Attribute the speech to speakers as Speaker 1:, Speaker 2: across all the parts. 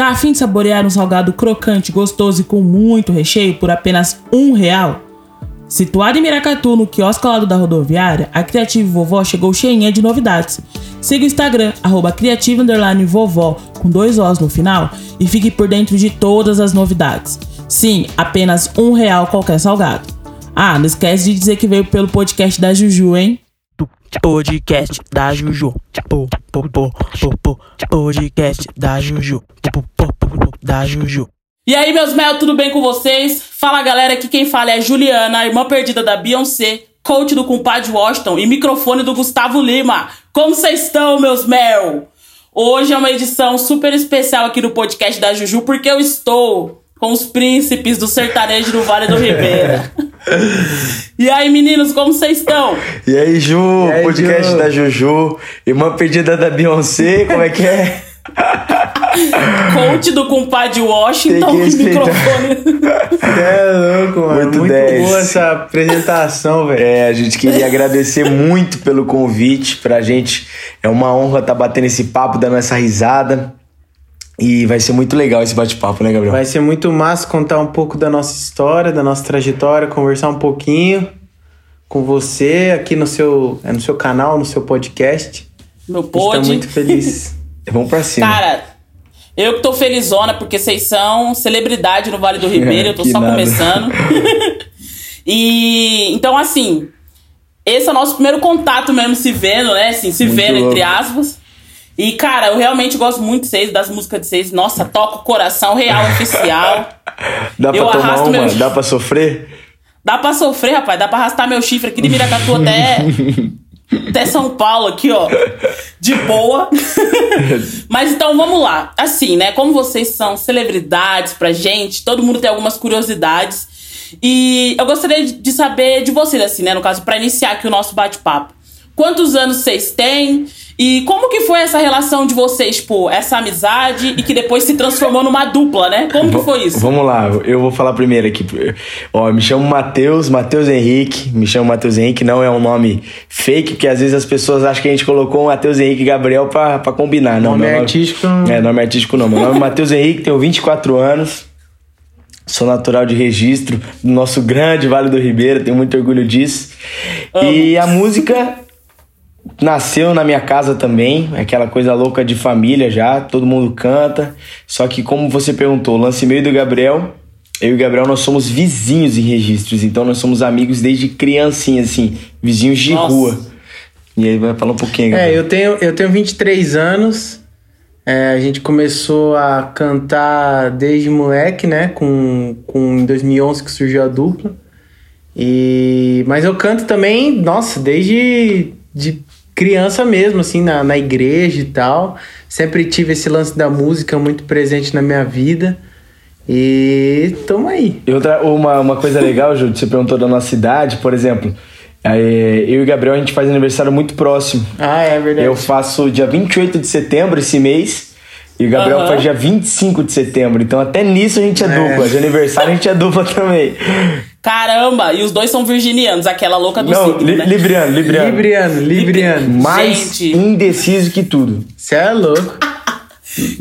Speaker 1: Tá afim de saborear um salgado crocante, gostoso e com muito recheio por apenas um real? Situada em Miracatu, no quiosque ao lado da rodoviária, a Criative Vovó chegou cheinha de novidades. Siga o Instagram, arroba Vovó, com dois Os no final, e fique por dentro de todas as novidades. Sim, apenas um real qualquer salgado. Ah, não esquece de dizer que veio pelo podcast da Juju, hein? Podcast da Juju. Podcast da Juju. Da Juju. E aí, meus mel, tudo bem com vocês? Fala galera, aqui quem fala é a Juliana, irmã perdida da Beyoncé, coach do compadre Washington e microfone do Gustavo Lima. Como vocês estão, meus mel? Hoje é uma edição super especial aqui do podcast da Juju, porque eu estou com os príncipes do sertanejo do Vale do Ribeira. E aí, meninos, como vocês estão?
Speaker 2: E aí, Ju, e aí, podcast Ju? da Juju, irmã perdida da Beyoncé, como é que é?
Speaker 1: Coach do compadre Washington, microfone.
Speaker 3: É louco, mano. Muito, muito boa essa apresentação, velho.
Speaker 2: É, a gente queria agradecer muito pelo convite. Pra gente é uma honra estar tá batendo esse papo, dando essa risada. E vai ser muito legal esse bate-papo, né, Gabriel?
Speaker 3: Vai ser muito massa contar um pouco da nossa história, da nossa trajetória, conversar um pouquinho com você aqui no seu, é no seu canal, no seu podcast.
Speaker 1: Meu pod.
Speaker 3: Tá muito feliz.
Speaker 2: Vamos pra cima.
Speaker 1: Cara, eu que tô felizona porque vocês são celebridade no Vale do Ribeiro, eu tô só nada. começando. e então assim, esse é o nosso primeiro contato mesmo se vendo, né? Assim, se muito vendo louco. entre aspas. E, cara, eu realmente gosto muito de vocês, das músicas de vocês. Nossa, toca o coração real oficial.
Speaker 2: Dá pra eu tomar uma? Meu... Dá pra sofrer?
Speaker 1: Dá pra sofrer, rapaz. Dá pra arrastar meu chifre aqui de Miracatu até até São Paulo aqui, ó, de boa. Mas então vamos lá. Assim, né? Como vocês são celebridades pra gente, todo mundo tem algumas curiosidades. E eu gostaria de saber de vocês, assim, né? No caso, para iniciar aqui o nosso bate-papo. Quantos anos vocês têm? E como que foi essa relação de vocês, tipo, essa amizade e que depois se transformou numa dupla, né? Como que foi isso?
Speaker 2: Vamos lá, eu vou falar primeiro aqui. Ó, me chamo Matheus, Matheus Henrique. Me chamo Matheus Henrique, não é um nome fake, porque às vezes as pessoas acham que a gente colocou Matheus Henrique Gabriel pra, pra combinar. Não,
Speaker 3: nome artístico.
Speaker 2: É, nome artístico não. Meu nome é Matheus Henrique, tenho 24 anos. Sou natural de registro do nosso grande Vale do Ribeira, tenho muito orgulho disso. Amo. E a música nasceu na minha casa também, aquela coisa louca de família já, todo mundo canta. Só que como você perguntou, lance meio do Gabriel, eu e o Gabriel nós somos vizinhos em registros, então nós somos amigos desde criancinha assim, vizinhos de Nossa. rua. E aí vai falar um pouquinho.
Speaker 3: Gabriel. É, eu tenho eu tenho 23 anos. É, a gente começou a cantar desde moleque, né? Com, com em 2011 que surgiu a dupla. E mas eu canto também, nossa, desde de criança mesmo, assim, na, na igreja e tal. Sempre tive esse lance da música muito presente na minha vida. E tamo aí.
Speaker 2: E outra, uma, uma coisa legal, Júlio, você perguntou da nossa cidade, por exemplo. Eu e o Gabriel, a gente faz aniversário muito próximo.
Speaker 3: Ah, é verdade.
Speaker 2: Eu faço dia 28 de setembro esse mês. E o Gabriel uhum. faz dia 25 de setembro. Então até nisso a gente é, é. dupla. De aniversário a gente é dupla também.
Speaker 1: Caramba! E os dois são virginianos, aquela louca do
Speaker 2: Não, signo, li, né? Libriano, Libriano.
Speaker 3: Libriano, Libriano.
Speaker 2: Mais gente. indeciso que tudo.
Speaker 3: Você é louco.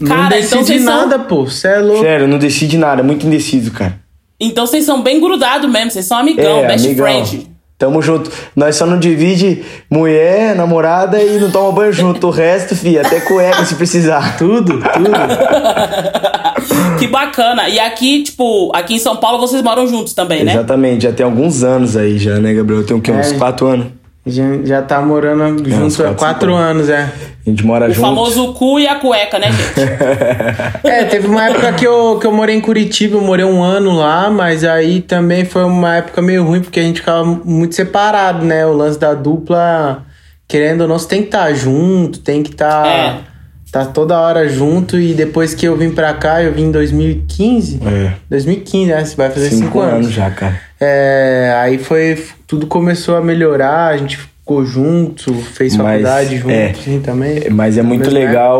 Speaker 3: Cara, não então decide então nada, são... pô. Você é louco.
Speaker 2: Sério, não decide nada. Muito indeciso, cara.
Speaker 1: Então vocês são bem grudados mesmo. Vocês são amigão, é, best amigão. friend.
Speaker 2: Tamo junto. Nós só não divide mulher, namorada e não toma banho junto. O resto, fi, até cueca se precisar. Tudo, tudo.
Speaker 1: que bacana. E aqui, tipo, aqui em São Paulo vocês moram juntos também,
Speaker 2: né? Exatamente, já tem alguns anos aí já, né, Gabriel? Tem o quê? Uns é, quatro anos?
Speaker 3: Já, já tá morando é, juntos há quatro anos, é.
Speaker 2: A gente mora
Speaker 1: o
Speaker 2: junto.
Speaker 1: O famoso cu e a cueca, né, gente?
Speaker 3: é, teve uma época que eu, que eu morei em Curitiba, eu morei um ano lá, mas aí também foi uma época meio ruim, porque a gente ficava muito separado, né? O lance da dupla, querendo ou não, você tem que estar tá junto, tem que estar. Tá... É tá toda hora junto e depois que eu vim pra cá, eu vim em 2015. É. 2015, né? Você vai fazer cinco, cinco anos.
Speaker 2: anos já, cara.
Speaker 3: É, aí foi. Tudo começou a melhorar, a gente ficou junto, fez
Speaker 2: Mas,
Speaker 3: faculdade junto,
Speaker 2: é.
Speaker 3: assim, também.
Speaker 2: Mas é muito
Speaker 3: Mesmo, né?
Speaker 2: legal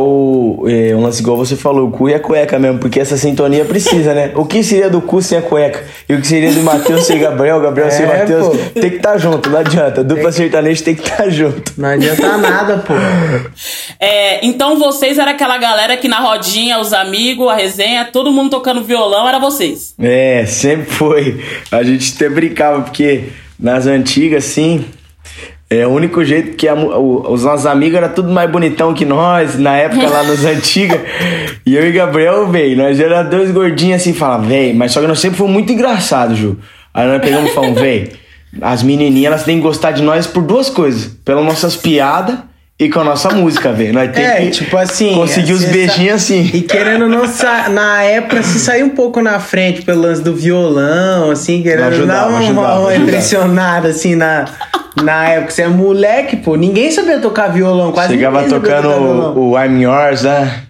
Speaker 2: é, um lance igual você falou, o cu e a cueca mesmo, porque essa sintonia precisa, né? O que seria do cu sem a cueca? E o que seria do Matheus sem Gabriel, Gabriel sem
Speaker 3: É,
Speaker 2: Matheus?
Speaker 3: pô.
Speaker 2: Tem que estar junto, não adianta. Dupla sertaneja tem que estar junto.
Speaker 3: Não adianta nada, pô.
Speaker 1: É, então vocês era aquela galera que na rodinha, os amigos, a resenha, todo mundo tocando violão, era vocês.
Speaker 2: É, sempre foi. A gente até brincava, porque nas antigas, assim, é o único jeito que a o- os nossos amigos eram tudo mais bonitão que nós, na época lá nas antigas. E eu e Gabriel, velho, nós era dois gordinhos assim, falava, velho, mas só que nós sempre fomos muito engraçados, Ju. Aí nós pegamos e falamos, velho, as menininhas elas têm que gostar de nós por duas coisas: pelas nossas piadas e com a nossa música, velho. Nós temos
Speaker 3: É,
Speaker 2: que
Speaker 3: tipo assim.
Speaker 2: conseguir os
Speaker 3: você
Speaker 2: beijinhos assim.
Speaker 3: E querendo não, na época se sair um pouco na frente pelo lance do violão, assim, querendo
Speaker 2: Ajudava,
Speaker 3: dar uma,
Speaker 2: ajudava,
Speaker 3: uma
Speaker 2: ajudava.
Speaker 3: impressionada, assim, na, na época. Você é moleque, pô, ninguém sabia tocar violão, quase
Speaker 2: Chegava
Speaker 3: ninguém sabia
Speaker 2: tocando
Speaker 3: tocar violão.
Speaker 2: o, o I'm Yours, né?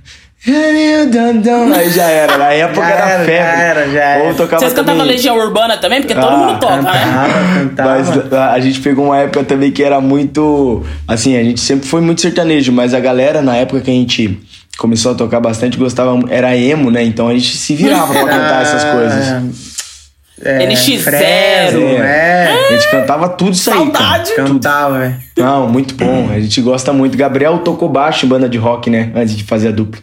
Speaker 2: Aí já era, na época
Speaker 3: Já
Speaker 2: era
Speaker 3: era,
Speaker 2: febre.
Speaker 3: já era, já era.
Speaker 2: Ou tocava
Speaker 1: Vocês cantavam
Speaker 2: também-
Speaker 1: Legião Urbana também? Porque todo
Speaker 2: Ah,
Speaker 1: mundo toca, né?
Speaker 3: Cantava, cantava.
Speaker 2: Mas a, a gente pegou uma época também que era muito. Assim, a gente sempre foi muito sertanejo, mas a galera, na época que a gente começou a tocar bastante, gostava. Era emo, né? Então a gente se virava pra cantar essas coisas.
Speaker 3: É,
Speaker 1: NX0.
Speaker 3: Fresno, é.
Speaker 2: A gente cantava tudo isso aí. cara.
Speaker 1: Saudade.
Speaker 3: Cantava, velho.
Speaker 2: Não, muito bom. A gente gosta muito. Gabriel tocou baixo em banda de rock, né? Antes de fazer a dupla.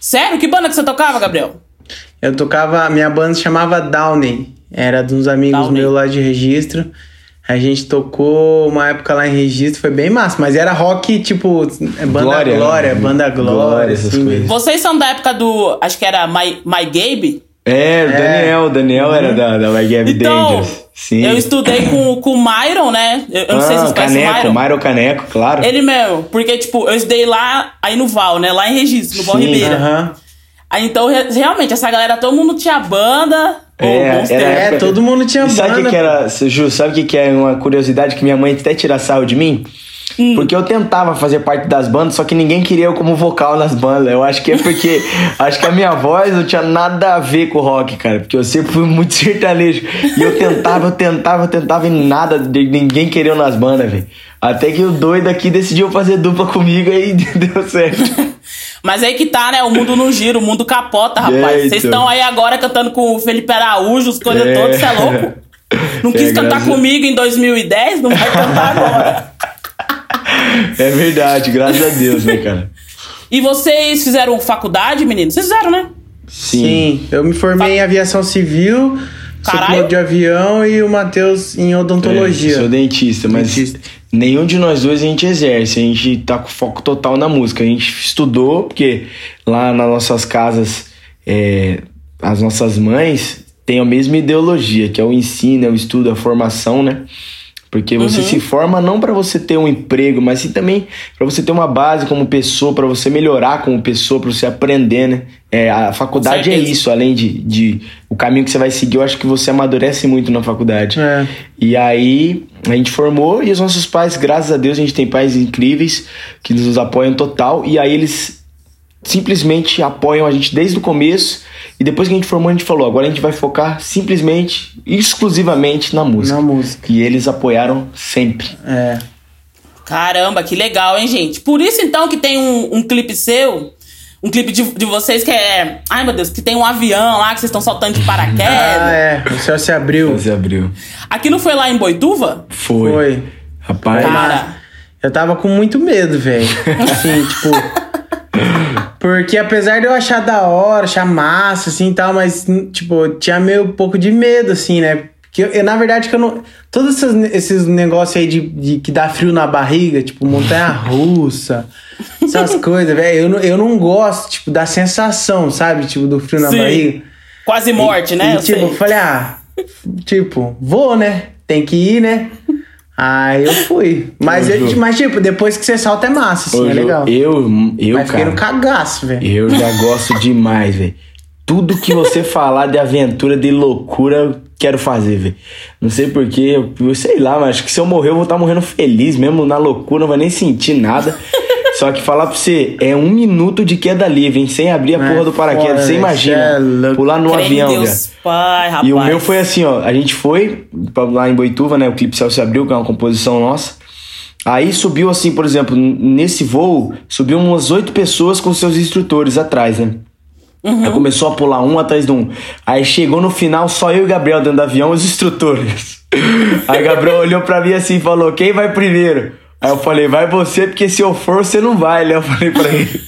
Speaker 1: Sério? Que banda que você tocava, Gabriel?
Speaker 3: Eu tocava, minha banda se chamava Downey. Era de uns amigos
Speaker 1: Downey.
Speaker 3: meus lá de registro. A gente tocou uma época lá em registro, foi bem massa, mas era rock tipo é banda
Speaker 2: Glória,
Speaker 3: Glória,
Speaker 2: né?
Speaker 3: banda Glória,
Speaker 2: Glória, essas
Speaker 3: assim,
Speaker 2: coisas.
Speaker 1: Vocês são da época do. Acho que era My, My Gabe?
Speaker 2: É, o Daniel. O Daniel era da, da My Gab
Speaker 1: Então,
Speaker 2: Dangerous. Sim.
Speaker 1: eu estudei com, com o Myron, né? Eu, eu não sei se
Speaker 2: Ah,
Speaker 1: vocês conhecem o
Speaker 2: Caneco,
Speaker 1: Myron.
Speaker 2: Myron Caneco, claro.
Speaker 1: Ele mesmo, porque, tipo, eu estudei lá, aí no Val, né? Lá em Registro, no Val Ribeira.
Speaker 3: Aham.
Speaker 1: Aí então, re- realmente, essa galera, todo mundo tinha banda.
Speaker 2: É, era.
Speaker 3: É, todo mundo tinha
Speaker 2: E sabe o que
Speaker 3: banda,
Speaker 2: que era, Ju, sabe o que que é uma curiosidade que minha mãe até tira sarro de mim? Porque eu tentava fazer parte das bandas, só que ninguém queria eu como vocal nas bandas. Eu acho que é porque acho que a minha voz não tinha nada a ver com o rock, cara, porque eu sempre fui muito sertanejo. E eu tentava, eu tentava, eu tentava e nada de ninguém queria eu nas bandas, velho. Até que o doido aqui decidiu fazer dupla comigo e deu certo.
Speaker 1: Mas aí que tá, né? O mundo não gira, o mundo capota, rapaz.
Speaker 2: É,
Speaker 1: Vocês
Speaker 2: então.
Speaker 1: estão aí agora cantando com o Felipe Araújo, as coisas
Speaker 2: É.
Speaker 1: todas, você é louco? Não
Speaker 2: É,
Speaker 1: quis cantar
Speaker 2: graças a-
Speaker 1: comigo em 2010, não vai cantar agora.
Speaker 2: É verdade, graças a Deus, né, cara?
Speaker 1: E vocês fizeram faculdade, meninos? Vocês fizeram, né?
Speaker 3: Sim, eu me formei em aviação civil, sou
Speaker 1: Caralho.
Speaker 3: piloto de avião e o Matheus em odontologia.
Speaker 2: É, sou dentista, mas
Speaker 3: Dentista.
Speaker 2: nenhum de nós dois a gente exerce. A gente tá com foco total na música. A gente estudou, porque lá nas nossas casas, é, as nossas mães têm a mesma ideologia, que é o ensino, é o estudo, a formação, né? Porque você
Speaker 1: Uhum.
Speaker 2: se forma não para você ter um emprego, mas sim também para você ter uma base como pessoa, para você melhorar como pessoa, para você aprender, né? É, a faculdade é isso, além de, de o caminho que você vai seguir, eu acho que você amadurece muito na faculdade.
Speaker 3: É.
Speaker 2: E aí a gente formou e os nossos pais, graças a Deus, a gente tem pais incríveis que nos apoiam total. E aí eles simplesmente apoiam a gente desde o começo. E depois que a gente formou, a gente falou: agora a gente vai focar simplesmente, exclusivamente na música.
Speaker 3: Na música.
Speaker 2: E eles apoiaram sempre.
Speaker 3: É.
Speaker 1: Caramba, que legal, hein, gente? Por isso, então, que tem um, um clipe seu, um clipe de, de vocês que é. Ai, meu Deus, que tem um avião lá que vocês estão soltando de paraquedas.
Speaker 3: Ah, é. O céu se abriu.
Speaker 2: Você abriu.
Speaker 1: Aquilo foi lá em Boituva?
Speaker 2: Foi.
Speaker 3: Foi.
Speaker 2: Rapaz.
Speaker 1: Cara.
Speaker 3: Eu tava com muito medo, velho. Assim, tipo. Porque apesar de eu achar da hora, achar massa, assim e tal, mas, tipo, eu tinha meio um pouco de medo, assim, né? Porque eu, eu, na verdade, que eu não. Todos esses, esses negócios aí de, de que dá frio na barriga, tipo, montanha russa, essas coisas, velho, eu, não- eu não gosto, tipo, da sensação, sabe? Tipo, do frio na
Speaker 1: Sim.
Speaker 3: barriga.
Speaker 1: Quase morte, né?
Speaker 3: E,
Speaker 1: Eu
Speaker 3: tipo, eu
Speaker 1: sei.
Speaker 3: falei, ah, tipo, vou, né? Tem que ir, né? Aí eu fui. Mas, eu- mas tipo, depois que você salta é massa, assim,
Speaker 2: Ô,
Speaker 3: é legal.
Speaker 2: Eu, eu,
Speaker 3: Mas
Speaker 2: cara.
Speaker 3: no cagaço, velho.
Speaker 2: Eu já gosto demais, velho. Tudo que você falar de aventura, de loucura, eu quero fazer, velho. Não sei porquê, eu, eu sei lá, mas acho que se eu morrer, eu vou estar morrendo feliz mesmo, na loucura, não vai nem sentir nada. Só que falar pra você, é um minuto de queda livre, hein? Sem abrir a
Speaker 3: É
Speaker 2: porra do paraquedas.
Speaker 3: foda,
Speaker 2: Você imagina.
Speaker 3: É
Speaker 2: pular no avião, velho.
Speaker 1: Deus, pai, rapaz.
Speaker 2: E o meu foi assim, ó. A gente foi lá em Boituva, né? O Clipe Céu se abriu, que é uma composição nossa. Aí subiu assim, por exemplo, nesse voo, subiu umas oito pessoas com seus instrutores atrás, né? Uhum. Aí começou a pular um atrás de um. Aí chegou no final, só eu e o Gabriel dentro do avião, os instrutores. Aí Gabriel olhou pra mim assim e falou: Quem vai primeiro? Aí eu falei: Vai você, porque se eu for, você não vai, né? Eu falei pra ele.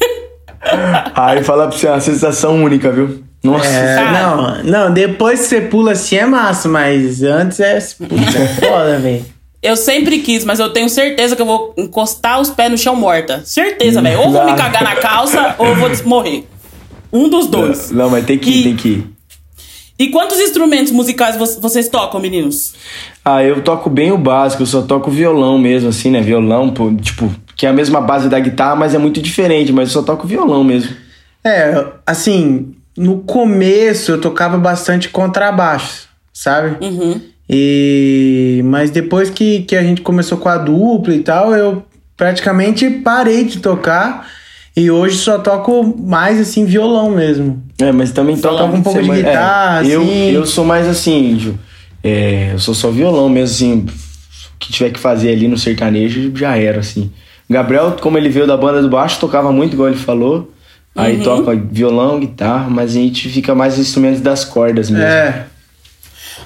Speaker 2: Aí fala pra você, é uma sensação única, viu?
Speaker 3: Nossa. É, não, não, depois que você pula assim é massa, mas antes é, é foda, velho.
Speaker 1: Eu sempre quis, mas eu tenho certeza que eu vou encostar os pés no chão morta. Certeza, velho. Ou vou me cagar na calça ou vou morrer. Um dos dois.
Speaker 2: Não, mas tem que ir, e, tem que ir.
Speaker 1: E quantos instrumentos musicais vocês tocam, meninos?
Speaker 2: Ah, eu toco bem o básico, eu só toco violão mesmo, assim, né? Violão, pô, tipo, que é a mesma base da guitarra, mas é muito diferente, mas eu só toco violão mesmo.
Speaker 3: É, assim, no começo eu tocava bastante contrabaixo, sabe?
Speaker 1: Uhum.
Speaker 3: E mas depois que, que a gente começou com a dupla e tal, eu praticamente parei de tocar e hoje só toco mais assim violão mesmo.
Speaker 2: É, mas também toca
Speaker 3: um pouco de mais, guitarra,
Speaker 2: é,
Speaker 3: assim.
Speaker 2: Eu, eu sou mais assim, é, eu sou só violão mesmo, assim. O que tiver que fazer ali no sertanejo já era, assim. Gabriel, como ele veio da banda do baixo, tocava muito, igual ele falou. Aí uhum. toca violão, guitarra, mas a gente fica mais instrumentos das cordas mesmo. É.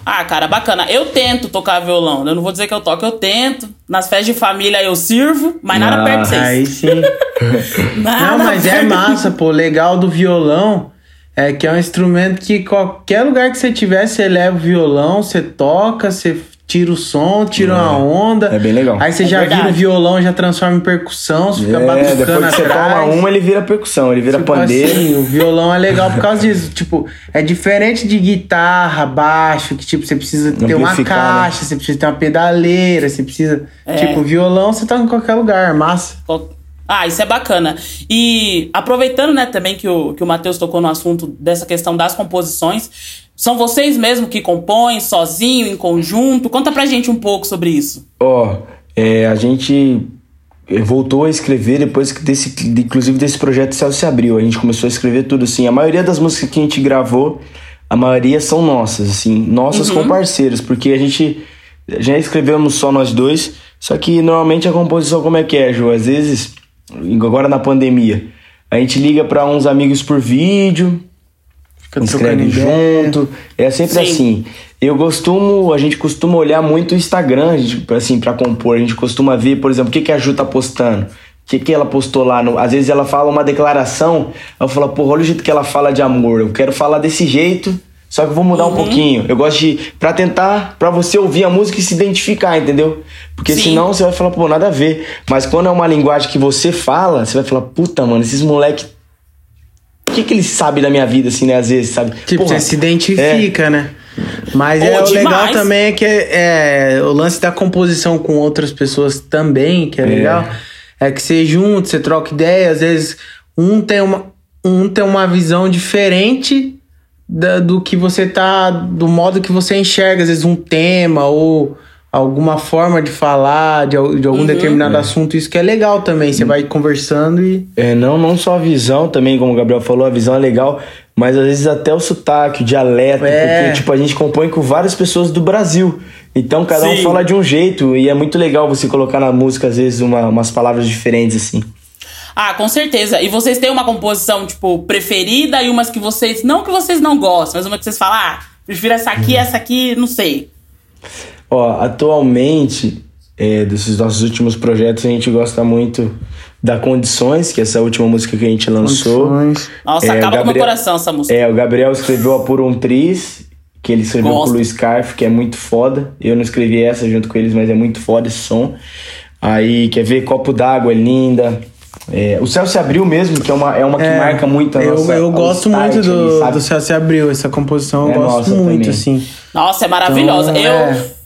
Speaker 1: Ah, cara, bacana. Eu tento tocar violão. Eu não vou dizer que eu toco, eu tento. Nas festas de família eu sirvo, mas nada ah, perto de vocês.
Speaker 3: Aí sim. não, mas é massa, pô. Legal do violão é que é um instrumento que qualquer lugar que você tiver, você leva o violão, você toca, você tira o som, tira é. uma onda.
Speaker 2: É bem legal.
Speaker 3: Aí você
Speaker 2: é
Speaker 3: já verdade. vira o violão, já transforma em percussão, você fica é, batucando depois que
Speaker 2: você toma uma, ele vira percussão, ele vira tipo pandeiro. Assim,
Speaker 3: o violão é legal por causa disso. Tipo, é diferente de guitarra, baixo, que tipo, você precisa ter uma né? caixa, né? você precisa ter uma pedaleira, você precisa... É. Tipo, violão você toca em qualquer lugar, massa.
Speaker 1: Ah, isso é bacana. E aproveitando, né, também que o, que o Matheus tocou no assunto dessa questão das composições, são vocês mesmo que compõem, sozinho, em conjunto? Conta pra gente um pouco sobre isso.
Speaker 2: Ó, oh, é, a gente voltou a escrever depois que desse, inclusive desse projeto Céu se abriu. A gente começou a escrever tudo assim. A maioria das músicas que a gente gravou, a maioria são nossas, assim, nossas uhum. com parceiros, porque a gente já escrevemos só nós dois. Só que normalmente a composição como é que é, Ju? Às vezes, agora na pandemia, a gente liga para uns amigos por vídeo, Fica escreve junto. É sempre Sim. assim. Eu costumo, a gente costuma olhar muito o Instagram, gente, assim, para compor. A gente costuma ver, por exemplo, o que, que a Ju tá postando. O que, que ela postou lá? No, às vezes ela fala uma declaração, eu falo, pô, olha o jeito que ela fala de amor. Eu quero falar desse jeito, só que eu vou mudar uhum. um pouquinho. Eu gosto de. pra tentar, pra você ouvir a música e se identificar, entendeu? Porque Sim. senão você vai falar, pô, nada a ver. Mas quando é uma linguagem que você fala, você vai falar, puta, mano, esses moleques o que, que ele sabe da minha vida, assim, né? Às vezes, sabe?
Speaker 3: Tipo, Porra, você se identifica, é. né? Mas é, o legal também é que é, é, o lance da composição com outras pessoas também, que é, é. legal. É que você junta, você troca ideia, às vezes um tem uma, um tem uma visão diferente da, do que você tá. do modo que você enxerga, às vezes, um tema ou alguma forma de falar de, de algum uhum, determinado é. assunto, isso que é legal também. Você uhum. vai conversando e.
Speaker 2: É, não, não só a visão também, como o Gabriel falou, a visão é legal, mas às vezes até o sotaque, o dialeto, é. porque tipo, a gente compõe com várias pessoas do Brasil. Então cada Sim. um fala de um jeito e é muito legal você colocar na música, às vezes, uma, umas palavras diferentes, assim.
Speaker 1: Ah, com certeza. E vocês têm uma composição, tipo, preferida e umas que vocês. Não que vocês não gostam, mas uma que vocês falam, ah, prefiro essa aqui, essa aqui, não sei.
Speaker 2: Ó, atualmente, é, desses nossos últimos projetos, a gente gosta muito da Condições, que é essa última música que a gente lançou.
Speaker 1: Condições. Nossa, é, acaba Gabriel, com o meu coração essa música.
Speaker 2: É, o Gabriel escreveu a Por um Tris, que ele escreveu Gosto. com o Luiz Scarf, que é muito foda. Eu não escrevi essa junto com eles, mas é muito foda esse som. Aí, quer ver? Copo d'água é linda. É, o Céu se abriu mesmo, que é uma, é uma que é, marca muito a
Speaker 3: eu,
Speaker 2: nossa
Speaker 3: Eu gosto muito do, ali, do Céu se abriu, essa composição eu é gosto muito, também. assim.
Speaker 1: Nossa, é maravilhosa. Então, eu. É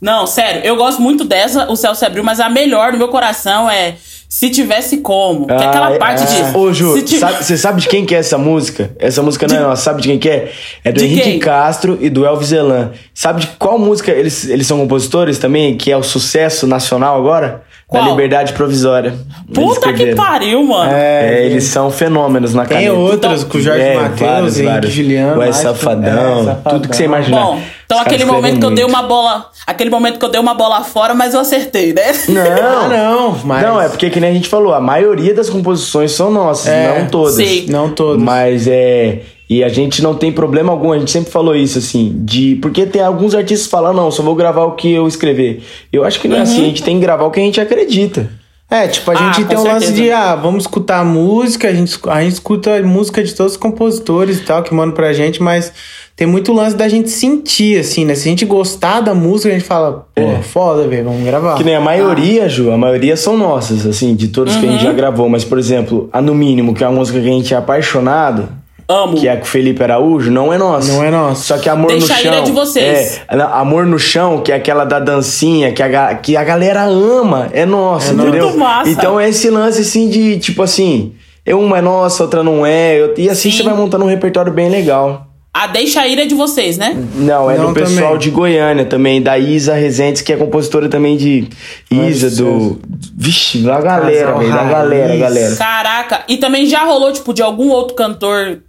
Speaker 1: não, sério, eu gosto muito dessa, o céu se abriu, mas a melhor no meu coração é Se Tivesse Como. Que é aquela ah, parte é.
Speaker 2: de. Ô, Ju, você sabe, sabe de quem que é essa música? Essa música não é nossa, sabe de quem que é? É do de Henrique quem? Castro e do Elvis Elan. Sabe de qual música eles, eles são compositores também, que é o sucesso nacional agora? Qual? Da Liberdade Provisória.
Speaker 1: Puta que pariu, mano.
Speaker 2: É, é, eles são fenômenos na
Speaker 3: caneta. Tem outras então, com o Jorge é, Matheus, Henrique Juliano.
Speaker 2: O é Safadão, é, Safadão, tudo que você imaginar. Bom,
Speaker 1: Então, aquele momento que eu dei uma bola. Aquele momento que eu dei uma bola fora, mas eu acertei, né?
Speaker 2: Não,
Speaker 3: Ah, não, mas-
Speaker 2: Não, é porque que nem a gente falou, a maioria das composições são nossas,
Speaker 3: É,
Speaker 2: não todas.
Speaker 1: sim.
Speaker 3: Não todas.
Speaker 2: Mas é. E a gente não tem problema algum, a gente sempre falou isso, assim, de. Porque tem alguns artistas que falam, não, só vou gravar o que eu escrever. Eu acho que não é assim, a gente tem que gravar o que a gente acredita.
Speaker 3: É, tipo, a
Speaker 1: Ah,
Speaker 3: gente
Speaker 1: com
Speaker 3: tem um lance
Speaker 1: certeza.
Speaker 3: de, ah, vamos escutar música, a gente, a gente escuta a música de todos os compositores e tal, que mandam pra gente, mas tem muito lance da gente sentir, assim, né? Se a gente gostar da música, a gente fala, pô,
Speaker 2: É.
Speaker 3: foda, velho, vamos gravar.
Speaker 2: Que nem a maioria, Ju, a maioria são nossas, assim, de todas que a gente já gravou. Mas, por exemplo, a No Mínimo, que é uma música que a gente é apaixonado,
Speaker 1: Amo.
Speaker 2: que é com o Felipe Araújo, não é nossa.
Speaker 3: Não é nossa.
Speaker 2: Só que Amor
Speaker 1: Deixa
Speaker 2: no
Speaker 1: a
Speaker 2: Chão.
Speaker 1: ira de vocês.
Speaker 2: É, não, Amor no Chão, que é aquela da dancinha, que a, que a galera ama, é nossa,
Speaker 3: É
Speaker 2: entendeu?
Speaker 1: Muito massa.
Speaker 2: Então é esse lance assim de, tipo assim, é uma é nossa, outra não é. eu- E assim
Speaker 1: Sim.
Speaker 2: você vai montando um repertório bem legal.
Speaker 1: A Deixa Ir é de vocês, né?
Speaker 2: Não, é
Speaker 3: Não,
Speaker 2: do pessoal
Speaker 3: também.
Speaker 2: de Goiânia também, da Isa Rezende, que é compositora também de Isa,
Speaker 3: Nossa,
Speaker 2: do. Vixe, da galera, velho, da galera, galera.
Speaker 1: Caraca. E também já rolou, tipo, de algum outro cantor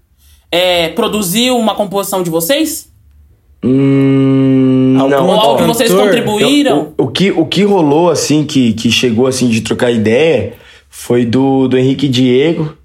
Speaker 1: é, produzir uma composição de vocês?
Speaker 2: Hum.
Speaker 3: Algum
Speaker 2: Não,
Speaker 1: Ou algo que vocês contribuíram?
Speaker 2: O, o que, o que rolou, assim, que, que chegou, assim, de trocar ideia, foi do, do Henrique e Diego,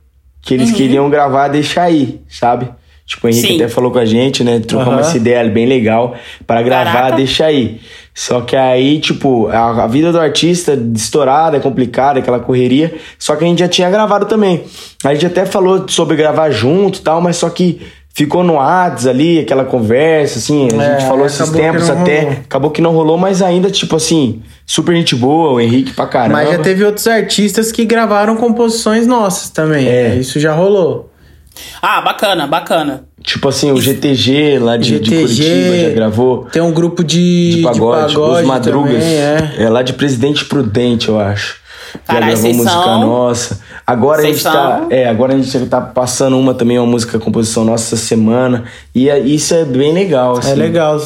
Speaker 2: que eles queriam gravar Deixa Aí, sabe? Tipo, o Henrique
Speaker 1: Sim.
Speaker 2: até falou com a gente, né? Trocamos
Speaker 3: Aham.
Speaker 2: essa ideia bem legal para gravar
Speaker 1: Caraca.
Speaker 2: Deixa Aí. Só que aí, tipo, a, a vida do artista estourada, é complicada, aquela correria. Só que a gente já tinha gravado também. A gente até falou sobre gravar junto e tal, mas só que ficou no Whats ali, aquela conversa, assim. A
Speaker 3: É,
Speaker 2: gente falou esses tempos
Speaker 3: não
Speaker 2: até.
Speaker 3: rolou.
Speaker 2: Acabou que não rolou, mas ainda, tipo assim, super gente boa, o Henrique pra caramba.
Speaker 3: Mas já teve outros artistas que gravaram composições nossas também.
Speaker 2: É.
Speaker 3: Isso já rolou.
Speaker 1: Ah, bacana, bacana.
Speaker 2: Tipo assim, o GTG lá de, de Curitiba já gravou.
Speaker 3: Tem um grupo de,
Speaker 2: De pagode,
Speaker 3: de pagode
Speaker 2: os Madrugas.
Speaker 3: também, é.
Speaker 2: é. lá de Presidente Prudente, eu acho. Já
Speaker 1: Caralho,
Speaker 2: gravou música
Speaker 1: são-
Speaker 2: nossa. Agora a
Speaker 1: Vocês
Speaker 2: gente tá.
Speaker 1: são-
Speaker 2: É, agora a gente tá passando uma também, uma música composição nossa essa semana. E é- isso é bem legal, assim.
Speaker 3: É legal.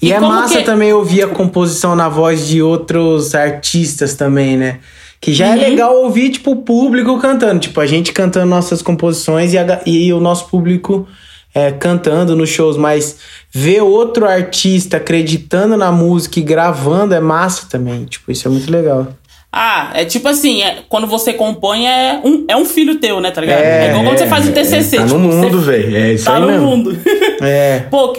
Speaker 3: E,
Speaker 1: E
Speaker 3: é massa
Speaker 1: que-
Speaker 3: também ouvir a composição na voz de outros artistas também, né? Que já
Speaker 1: Uhum.
Speaker 3: é legal ouvir, tipo, o público cantando. Tipo, a gente cantando nossas composições e, a e o nosso público é, cantando nos shows. Mas ver outro artista acreditando na música e gravando é massa também. Tipo, isso é muito legal.
Speaker 1: Ah, é tipo assim, é- quando você compõe é um, é um filho teu, né, tá ligado? É,
Speaker 3: É,
Speaker 1: igual quando você faz o TCC.
Speaker 2: Tá
Speaker 1: tipo,
Speaker 2: no mundo, velho. É isso
Speaker 1: Tá
Speaker 2: aí
Speaker 1: no
Speaker 2: mesmo.
Speaker 1: mundo.
Speaker 3: É.
Speaker 1: Pô,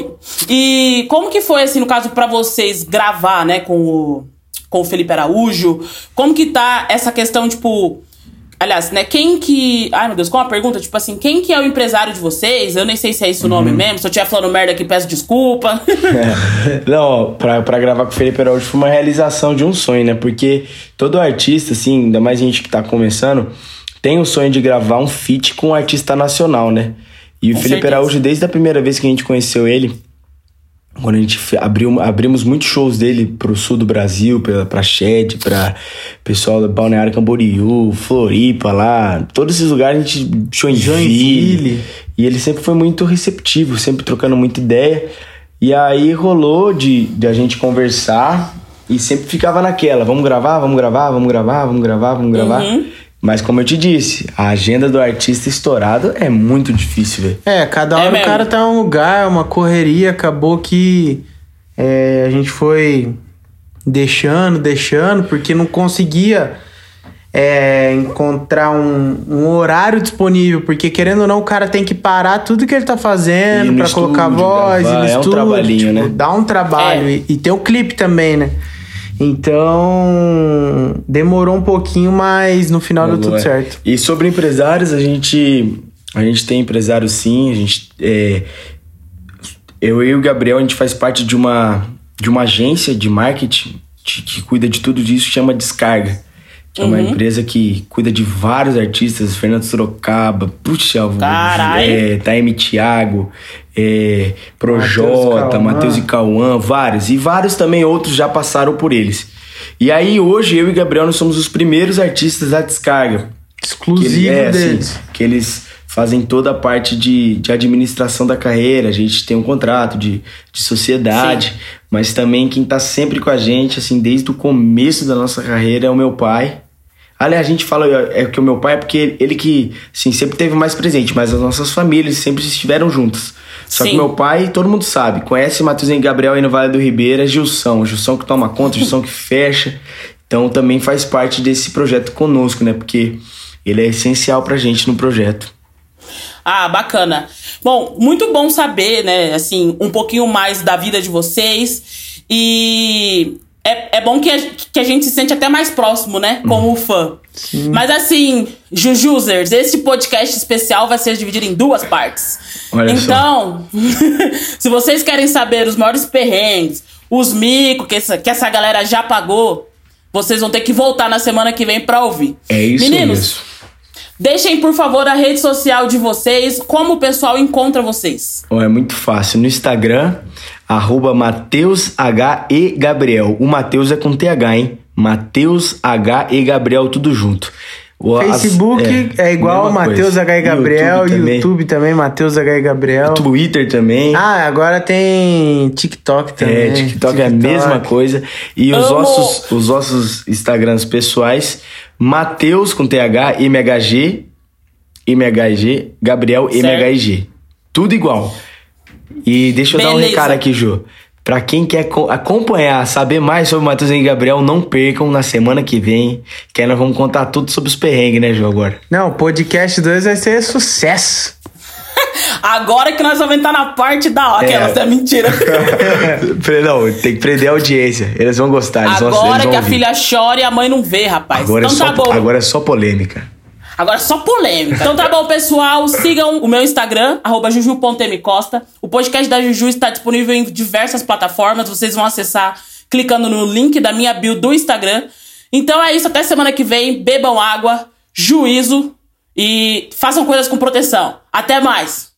Speaker 1: e como que foi, assim, no caso, pra vocês gravar, né, com o, com o Felipe Araújo? Como que tá essa questão, tipo... Aliás, né, quem que... Ai, meu Deus, qual a pergunta? Tipo assim, quem que é o empresário de vocês? Eu nem sei se é esse o nome
Speaker 2: Uhum.
Speaker 1: mesmo. Se eu estiver falando merda aqui, peço desculpa.
Speaker 2: É. Não, pra, pra gravar com o Felipe Araújo foi uma realização de um sonho, né? Porque todo artista, assim, ainda mais gente que tá começando, tem o sonho de gravar um feat com um artista nacional, né? E o
Speaker 1: Com
Speaker 2: Felipe
Speaker 1: certeza.
Speaker 2: Araújo, desde a primeira vez que a gente conheceu ele, quando a gente abriu, abrimos muitos shows dele pro sul do Brasil, pra, pra Shed, pra pessoal do Balneário Camboriú, Floripa lá, todos esses lugares a gente Joinville.
Speaker 3: Joinville.
Speaker 2: E ele sempre foi muito receptivo, sempre trocando muita ideia. E aí rolou de, de a gente conversar e sempre ficava naquela, vamos gravar, vamos gravar, vamos gravar, vamos gravar, vamos gravar. Mas como eu te disse, a agenda do artista estourado é muito difícil, velho.
Speaker 3: É, cada
Speaker 1: É
Speaker 3: hora o
Speaker 1: mesmo.
Speaker 3: cara tá em um lugar, uma correria, acabou que é, a gente foi deixando, deixando, porque não conseguia é, encontrar um, um horário disponível, porque querendo ou não, o cara tem que parar tudo que ele tá fazendo pra colocar voz,
Speaker 2: gravar,
Speaker 3: no
Speaker 2: é um
Speaker 3: estúdio,
Speaker 2: trabalhinho,
Speaker 3: tipo,
Speaker 2: né?
Speaker 3: Dá um trabalho
Speaker 1: É.
Speaker 3: e, e tem o clipe também, né? Então, demorou um pouquinho, mas no final deu tudo
Speaker 2: É.
Speaker 3: certo.
Speaker 2: E sobre empresários, a gente, a gente tem empresário sim, a gente é, eu e o Gabriel, a gente faz parte de uma, de uma agência de marketing de- que cuida de tudo disso, chama Descarga. Que é uma empresa que cuida de vários artistas, Fernando Sorocaba, puxa,
Speaker 1: Caralho.
Speaker 2: é, Taime Thiago, é, Projota. Matheus e Cauã, vários. E vários também outros já passaram por eles. E aí, hoje, eu e Gabriel, nós somos os primeiros artistas da Descarga.
Speaker 3: Exclusivo
Speaker 2: Que ele- é, assim,
Speaker 3: deles.
Speaker 2: que eles fazem toda a parte de, de administração da carreira. A gente tem um contrato de, de sociedade, mas também quem tá sempre com a gente, assim, desde o começo da nossa carreira é o meu pai. Aliás, a gente fala é que o meu pai é porque ele que, assim, sempre teve mais presente, mas as nossas famílias sempre estiveram juntas. Só Sim. que meu pai, todo mundo sabe, conhece Matheus e Gabriel aí no Vale do Ribeira, Gilson. Gilson que toma conta, Gilson que fecha. Então também faz parte desse projeto conosco, né? Porque ele é essencial pra gente no projeto.
Speaker 1: Ah, bacana. Bom, muito bom saber, né, assim, um pouquinho mais da vida de vocês. E é, é bom que a, que a gente se sente até mais próximo, né? Como fã. Sim. Mas assim, Jujusers, esse podcast especial vai ser dividido em duas partes. Olha então, se vocês querem saber os maiores perrengues, os micos que essa, que essa galera já pagou, vocês vão ter que voltar na semana que vem pra ouvir.
Speaker 2: É isso
Speaker 1: Meninos,
Speaker 2: mesmo.
Speaker 1: Deixem, por favor, a rede social de vocês, como o pessoal encontra vocês.
Speaker 2: Oh, é muito fácil. No Instagram, arroba Mateus H e Gabriel. O Mateus é com TH, hein? Mateus H e Gabriel, tudo junto.
Speaker 3: O, Facebook é, é igual Matheus H e Gabriel, YouTube também, YouTube também Matheus H e Gabriel.
Speaker 2: Twitter também.
Speaker 3: Ah, agora tem TikTok também.
Speaker 2: É, TikTok, TikTok. é a mesma coisa. E os nossos, os nossos Instagrams pessoais, Matheus com TH, MHG, MHG, Gabriel, certo. MHG. Tudo igual. E deixa eu Beleza. dar um recado aqui, Ju. Pra quem quer acompanhar, saber mais sobre Matheus e Gabriel, não percam na semana que vem, que aí nós vamos contar tudo sobre os perrengues, né, Ju, agora.
Speaker 3: Não, o podcast 2 vai ser sucesso.
Speaker 1: Agora que nós vamos entrar na parte da hora, é. aquela, é mentira.
Speaker 2: não, tem que prender a audiência. Eles vão gostar. Eles
Speaker 1: agora
Speaker 2: vão, eles
Speaker 1: vão que ouvir. a filha chora e a mãe não vê, rapaz.
Speaker 2: Agora é então é só, tá. Agora é só polêmica.
Speaker 1: Agora só polêmica. Então tá bom, pessoal. Sigam o meu Instagram, juju.mcosta. O podcast da Juju está disponível em diversas plataformas. Vocês vão acessar clicando no link da minha bio do Instagram. Então é isso, até semana que vem. Bebam água, juízo e façam coisas com proteção. Até mais!